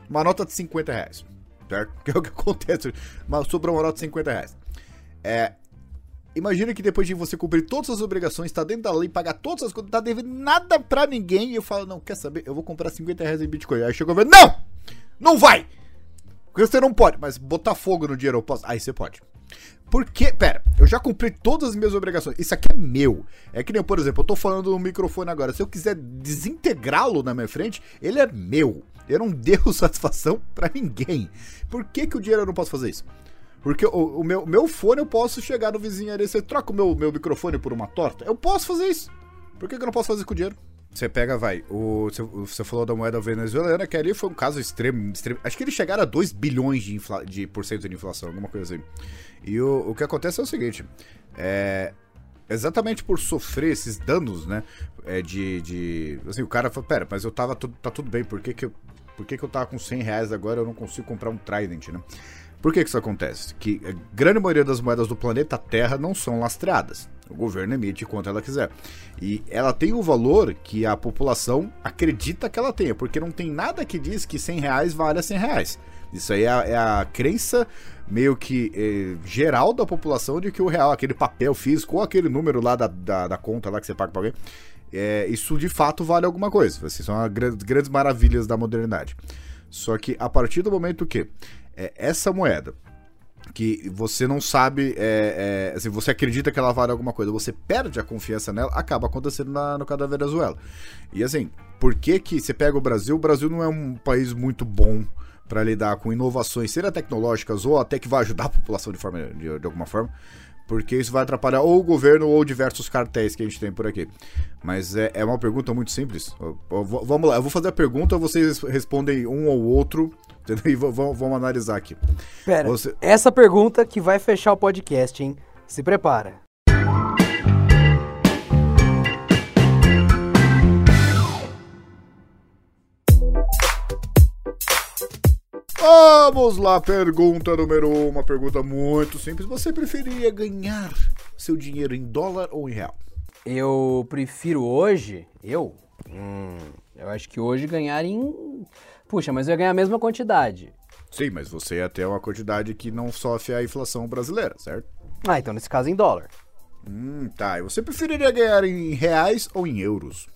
Uma nota de 50 reais. Certo? Que é o que acontece. Mas sobrou uma nota de 50 reais. É. Imagina que depois de você cumprir todas as obrigações, tá dentro da lei, pagar todas as coisas, tá devendo nada pra ninguém, e eu falo, não, quer saber? Eu vou comprar 50 reais em Bitcoin. Aí chegou ver, não! Não vai! Porque você não pode, mas botar fogo no dinheiro eu posso. Aí você pode. Porque, pera, eu já cumpri todas as minhas obrigações. Isso aqui é meu. É que nem, por exemplo, eu tô falando no microfone agora. Se eu quiser desintegrá-lo na minha frente, ele é meu. Eu não devo satisfação para ninguém. Por que, que o dinheiro eu não posso fazer isso? Porque o, o meu, meu fone eu posso chegar no vizinho ali, você troca o meu, meu microfone por uma torta? Eu posso fazer isso. Por que, que eu não posso fazer com o dinheiro? Você pega, vai, o, você falou da moeda venezuelana, que ali foi um caso extremo, extremo acho que eles chegaram a 2 bilhões de, infla, de por cento de inflação, alguma coisa assim. E o, o que acontece é o seguinte, é, exatamente por sofrer esses danos, né, é de, de, assim, o cara falou, pera, mas eu tava, tá tudo bem, por que que eu, por que que eu tava com 100 reais agora eu não consigo comprar um Trident, né? Por que, que isso acontece? Que a grande maioria das moedas do planeta Terra não são lastreadas. O governo emite quanto ela quiser. E ela tem o valor que a população acredita que ela tenha, porque não tem nada que diz que 100 reais vale a 100 reais. Isso aí é a, é a crença meio que eh, geral da população de que o real, aquele papel físico ou aquele número lá da, da, da conta lá que você paga pra alguém, é, isso de fato vale alguma coisa. Assim, são as grandes maravilhas da modernidade. Só que a partir do momento que é, essa moeda que você não sabe, é, é, assim, você acredita que ela vale alguma coisa, você perde a confiança nela, acaba acontecendo na, no caso da Venezuela. E assim, por que que você pega o Brasil? O Brasil não é um país muito bom para lidar com inovações, seja tecnológicas ou até que vai ajudar a população de, forma, de, de alguma forma porque isso vai atrapalhar ou o governo ou diversos cartéis que a gente tem por aqui. Mas é, é uma pergunta muito simples. Eu, eu, vamos lá, eu vou fazer a pergunta, vocês respondem um ou outro? E vamos, vamos analisar aqui. Pera, Você... essa pergunta que vai fechar o podcast, hein? Se prepara. Vamos lá, pergunta número 1, um, uma pergunta muito simples. Você preferia ganhar seu dinheiro em dólar ou em real? Eu prefiro hoje, eu? Hum, eu acho que hoje ganhar em. Puxa, mas eu ia ganhar a mesma quantidade. Sim, mas você ia ter uma quantidade que não sofre a inflação brasileira, certo? Ah, então nesse caso em dólar. Hum, tá. E você preferiria ganhar em reais ou em euros?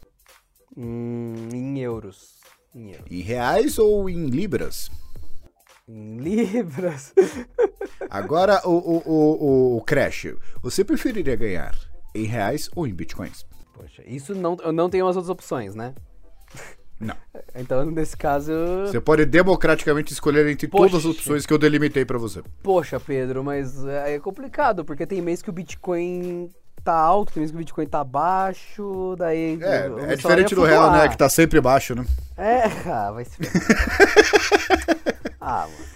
Hum, em euros. Em euro. Em reais ou em libras? Em libras. Agora, o, o, o, o Crash, você preferiria ganhar em reais ou em bitcoins? Poxa, isso não, eu não tenho as outras opções, né? Não. Então, nesse caso. Você pode democraticamente escolher entre Poxa. todas as opções que eu delimitei pra você. Poxa, Pedro, mas é complicado, porque tem mês que o Bitcoin tá alto, tem mês que o Bitcoin tá baixo, daí. É, é diferente do real, né? Que tá sempre baixo, né? É, ah, vai se. ah, mano.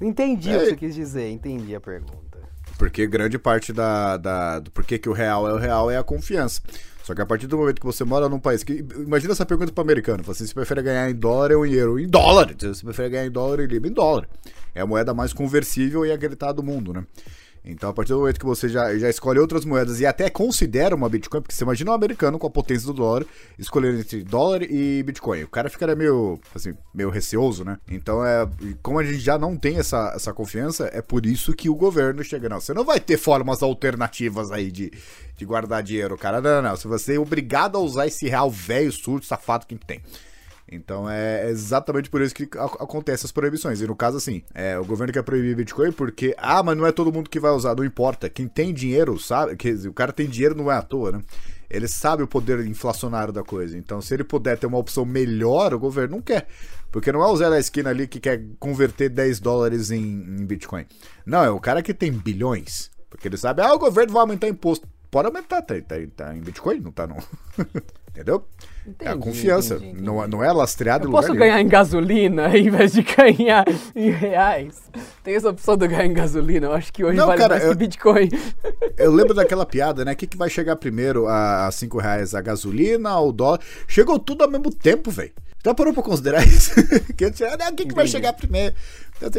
Entendi o que É. você quis dizer, entendi a pergunta. Porque grande parte da. da do porquê que o real é o real é a confiança. Só que a partir do momento que você mora num país que. Imagina essa pergunta pro americano. Fala assim, você prefere ganhar em dólar ou em euro? Em dólar! Você prefere ganhar em dólar ou em libra? Em dólar. É a moeda mais conversível e acreditada do mundo, né? Então, a partir do momento que você já, já escolhe outras moedas e até considera uma Bitcoin, porque você imagina um americano com a potência do dólar escolhendo entre dólar e Bitcoin. O cara ficaria meio, assim, meio receoso, né? Então, é, como a gente já não tem essa, essa confiança, é por isso que o governo chega. Não, você não vai ter formas alternativas aí de, de guardar dinheiro, cara. Não, não, não. Você vai ser obrigado a usar esse real velho, surdo, safado que tem. Então é exatamente por isso que ac- acontecem as proibições. E no caso, assim, é, o governo quer proibir Bitcoin porque, ah, mas não é todo mundo que vai usar, não importa. Quem tem dinheiro sabe, que o cara tem dinheiro não é à toa, né? Ele sabe o poder inflacionário da coisa. Então, se ele puder ter uma opção melhor, o governo não quer. Porque não é o Zé da esquina ali que quer converter 10 dólares em, em Bitcoin. Não, é o cara que tem bilhões. Porque ele sabe, ah, o governo vai aumentar imposto. Pode aumentar, tá, tá, tá em Bitcoin, não tá não. Entendeu? é a Entendi, confiança. entendi, entendi. Não, é- não é lastreado Eu em lugar posso nenhum. ganhar em gasolina em vez de ganhar em reais? Tem essa opção de ganhar em gasolina? Eu acho que hoje Não, vale cara, mais eu- que Bitcoin. Eu lembro daquela piada, né? O que, que vai chegar primeiro? A 5 reais a gasolina, o dólar? Chegou tudo ao mesmo tempo, velho. Já parou pra considerar isso? né, o que, que vai Entendi. chegar primeiro?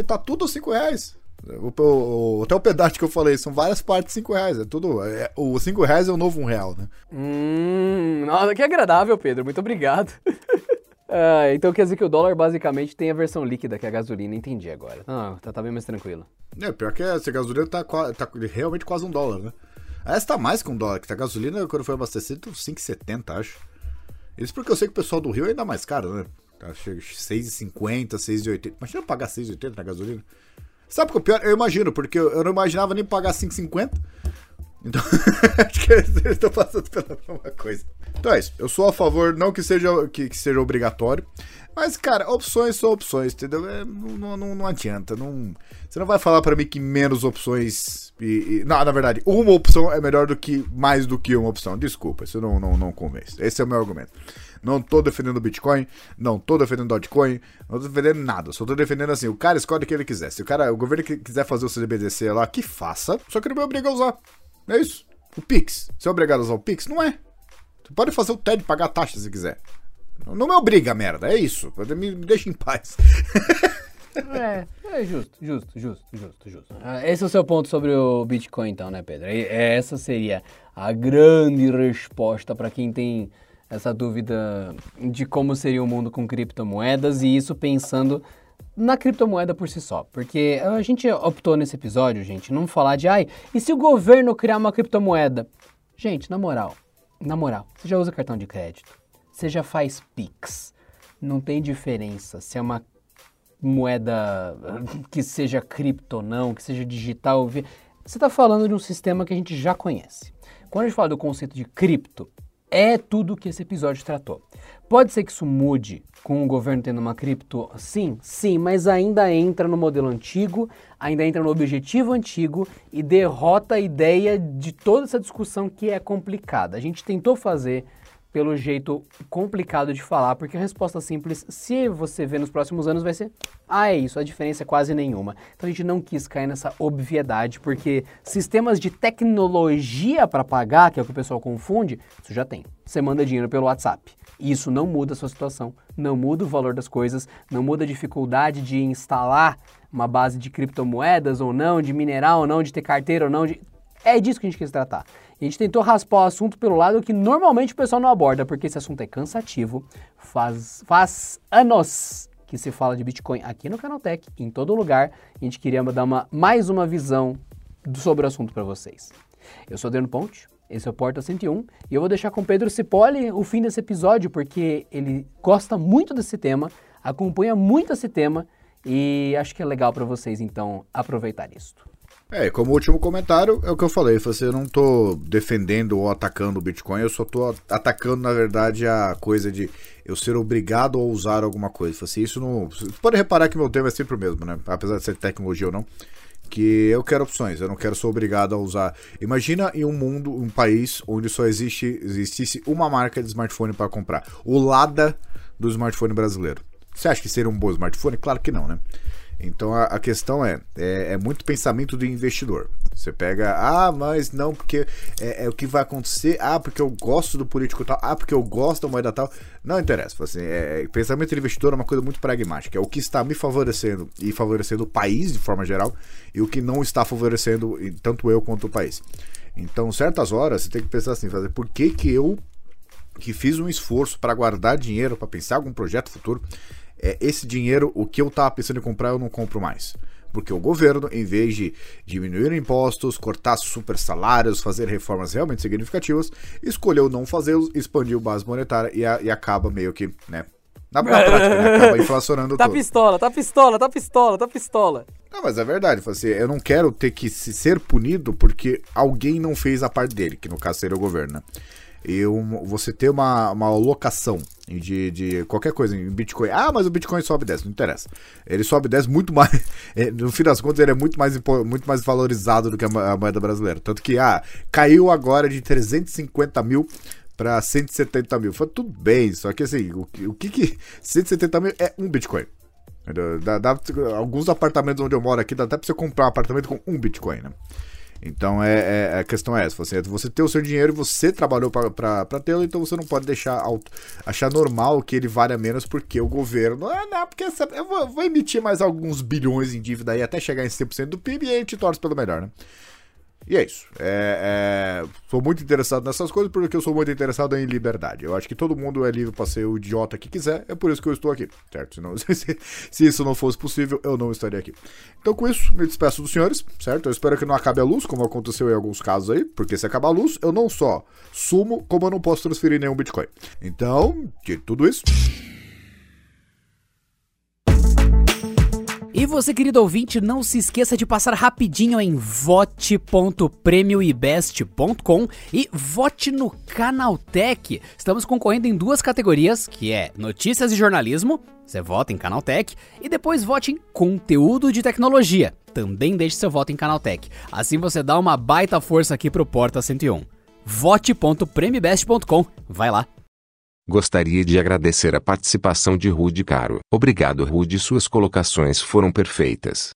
Tá tudo 5 reais. O, o- até o pedaço que eu falei, são várias partes de 5 reais. É tudo. é- o 5 reais é o novo um real, né? Hum, nossa, que agradável, Pedro. Muito obrigado. Ah, então quer dizer que o dólar basicamente tem a versão líquida, que é a gasolina. Entendi agora. Ah, tá, tá bem mais tranquilo. É, pior que essa gasolina tá, tá realmente quase um dólar, né? Essa tá mais que um dólar, que tá gasolina quando foi abastecido, uns 5,70, acho. Isso porque eu sei que o pessoal do Rio é ainda mais caro, né? Tá, chega 6,50, 6,80. Imagina pagar 6,80 na gasolina. Sabe o que é pior? Eu imagino, porque eu não imaginava nem pagar 5,50. Então, acho que eles estão passando pela mesma coisa. Então é isso. Eu sou a favor, não que seja, que, que seja obrigatório. Mas, cara, opções são opções, entendeu? É, não, não, não adianta. Não, você não vai falar pra mim que menos opções. E, e- não, na verdade, uma opção é melhor do que mais do que uma opção. Desculpa, isso não, não, não convence. Esse é o meu argumento. Não tô defendendo o Bitcoin, não tô defendendo Dogecoin, não tô defendendo nada. Só tô defendendo assim, o cara escolhe o que ele quiser. Se o cara, o governo quiser fazer o CBDC lá, que faça, só que não me obriga a usar. É isso. O Pix. Você é obrigado a usar o Pix? Não é. Você pode fazer o TED pagar taxa se quiser. Não- me obriga, merda. É isso. Me, deixa em paz. É, é justo, justo, justo, justo, justo. Ah, Esse é o seu ponto sobre o Bitcoin, então, né, Pedro? Essa seria a grande resposta para quem tem essa dúvida de como seria o mundo com criptomoedas e isso pensando na criptomoeda por si só. Porque a gente optou nesse episódio, gente, não falar de, ai, e se o governo criar uma criptomoeda? Gente, na moral, na moral, você já usa cartão de crédito, você já faz Pix, não tem diferença se é uma moeda que seja cripto ou não, que seja digital. Você está falando de um sistema que a gente já conhece. Quando a gente fala do conceito de cripto, é tudo que esse episódio tratou. Pode ser que isso mude com o governo tendo uma cripto? Sim, sim, mas ainda entra no modelo antigo, ainda entra no objetivo antigo e derrota a ideia de toda essa discussão que é complicada. A gente tentou fazer pelo jeito complicado de falar, porque a resposta simples, se você ver nos próximos anos, vai ser: ah, é isso, a diferença é quase nenhuma. Então a gente não quis cair nessa obviedade, porque sistemas de tecnologia para pagar, que é o que o pessoal confunde, isso já tem. Você manda dinheiro pelo WhatsApp. Isso não muda a sua situação, não muda o valor das coisas, não muda a dificuldade de instalar uma base de criptomoedas ou não, de mineral ou não, de ter carteira ou não, de é disso que a gente quis tratar. E a gente tentou raspar o assunto pelo lado que normalmente o pessoal não aborda, porque esse assunto é cansativo. Faz, faz anos que se fala de Bitcoin aqui no Canaltech, em todo lugar. A gente queria dar uma, mais uma visão do- sobre o assunto para vocês. Eu sou Adriano Ponte, Esse é o Porta 101 e eu vou deixar com Pedro Cipolli o fim desse episódio porque ele gosta muito desse tema, acompanha muito esse tema e acho que é legal para vocês então aproveitar isto. É, como último comentário, é o que eu falei, eu não tô defendendo ou atacando o Bitcoin, eu só tô atacando, na verdade, a coisa de eu ser obrigado a usar alguma coisa. Assim, isso não. Você pode reparar que meu tema é sempre o mesmo, né? Apesar de ser tecnologia ou não. Que eu quero opções, eu não quero ser obrigado a usar. Imagina em um mundo, um país onde só existe, existisse uma marca de smartphone para comprar. O Lada do smartphone brasileiro. Você acha que seria um bom smartphone? Claro que não, né? Então a, a questão é, é, é, muito pensamento do investidor. Você pega, ah, mas não, porque é, é, o que vai acontecer, ah, porque eu gosto do político tal, ah, porque eu gosto da moeda tal. Não interessa. Assim, é, pensamento do investidor é uma coisa muito pragmática. É o que está me favorecendo e favorecendo o país de forma geral e o que não está favorecendo tanto eu quanto o país. Então, certas horas, você tem que pensar assim, fazer por que, que eu que fiz um esforço para guardar dinheiro, para pensar algum projeto futuro, é, esse dinheiro, o que eu estava pensando em comprar, eu não compro mais. Porque o governo, em vez de diminuir impostos, cortar super salários, fazer reformas realmente significativas, escolheu não fazê-los, expandiu base monetária e, a, e acaba meio que, né, na, prática, né? acaba inflacionando tá tudo. pistola, tá pistola, tá pistola, tá pistola. Não, mas é verdade, assim, eu não quero ter que ser punido porque alguém não fez a parte dele, que no caso seria o governo, né? Eu, você ter uma, uma alocação de, de qualquer coisa em Bitcoin. Ah, mas o Bitcoin sobe e desce, não interessa. Ele sobe e desce muito mais. É, no fim das contas, ele é muito mais, muito mais valorizado do que a moeda brasileira. Tanto que, ah, caiu agora de 350 mil para 170 mil. Foi tudo bem, só que assim, o, o que que. 170 mil é um Bitcoin. Dá, dá, alguns apartamentos onde eu moro aqui, dá até pra você comprar um apartamento com um Bitcoin, né? Então é, é, a questão é essa: você, você ter o seu dinheiro e você trabalhou para tê-lo, então você não pode deixar achar normal que ele valha menos porque o governo. Ah, não, porque essa, eu vou, vou, emitir mais alguns bilhões em dívida aí até chegar em 100% do PIB e aí a gente torce pelo melhor, né? E é isso. É, é, sou muito interessado nessas coisas porque eu sou muito interessado em liberdade. Eu acho que todo mundo é livre para ser o idiota que quiser. É por isso que eu estou aqui, certo? Se, não, se, se, isso não fosse possível, eu não estaria aqui. Então, com isso, me despeço dos senhores, certo? Eu espero que não acabe a luz, como aconteceu em alguns casos aí. Porque se acabar a luz, eu não só sumo, como eu não posso transferir nenhum Bitcoin. Então, de tudo isso. E você, querido ouvinte, não se esqueça de passar rapidinho em vote.premioibest.com e vote no Canaltech. Estamos concorrendo em duas categorias, que é notícias e jornalismo, você vota em Canaltech, e depois vote em conteúdo de tecnologia. Também deixe seu voto em Canaltech. Assim você dá uma baita força aqui pro Porta 101. vote.premiobest.com. Vai lá. Gostaria de agradecer a participação de Rude Caro. Obrigado Rude suas colocações foram perfeitas.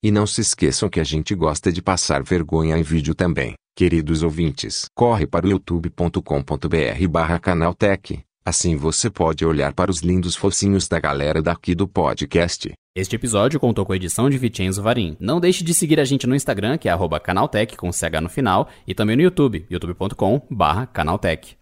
E não se esqueçam que a gente gosta de passar vergonha em vídeo também. Queridos ouvintes, corre para o youtube.com.br barra canaltech Assim você pode olhar para os lindos focinhos da galera daqui do podcast. Este episódio contou com a edição de Vicenzo Varim. Não deixe de seguir a gente no Instagram, que é canaltech com CH no final, e também no YouTube, youtube.com/canaltech.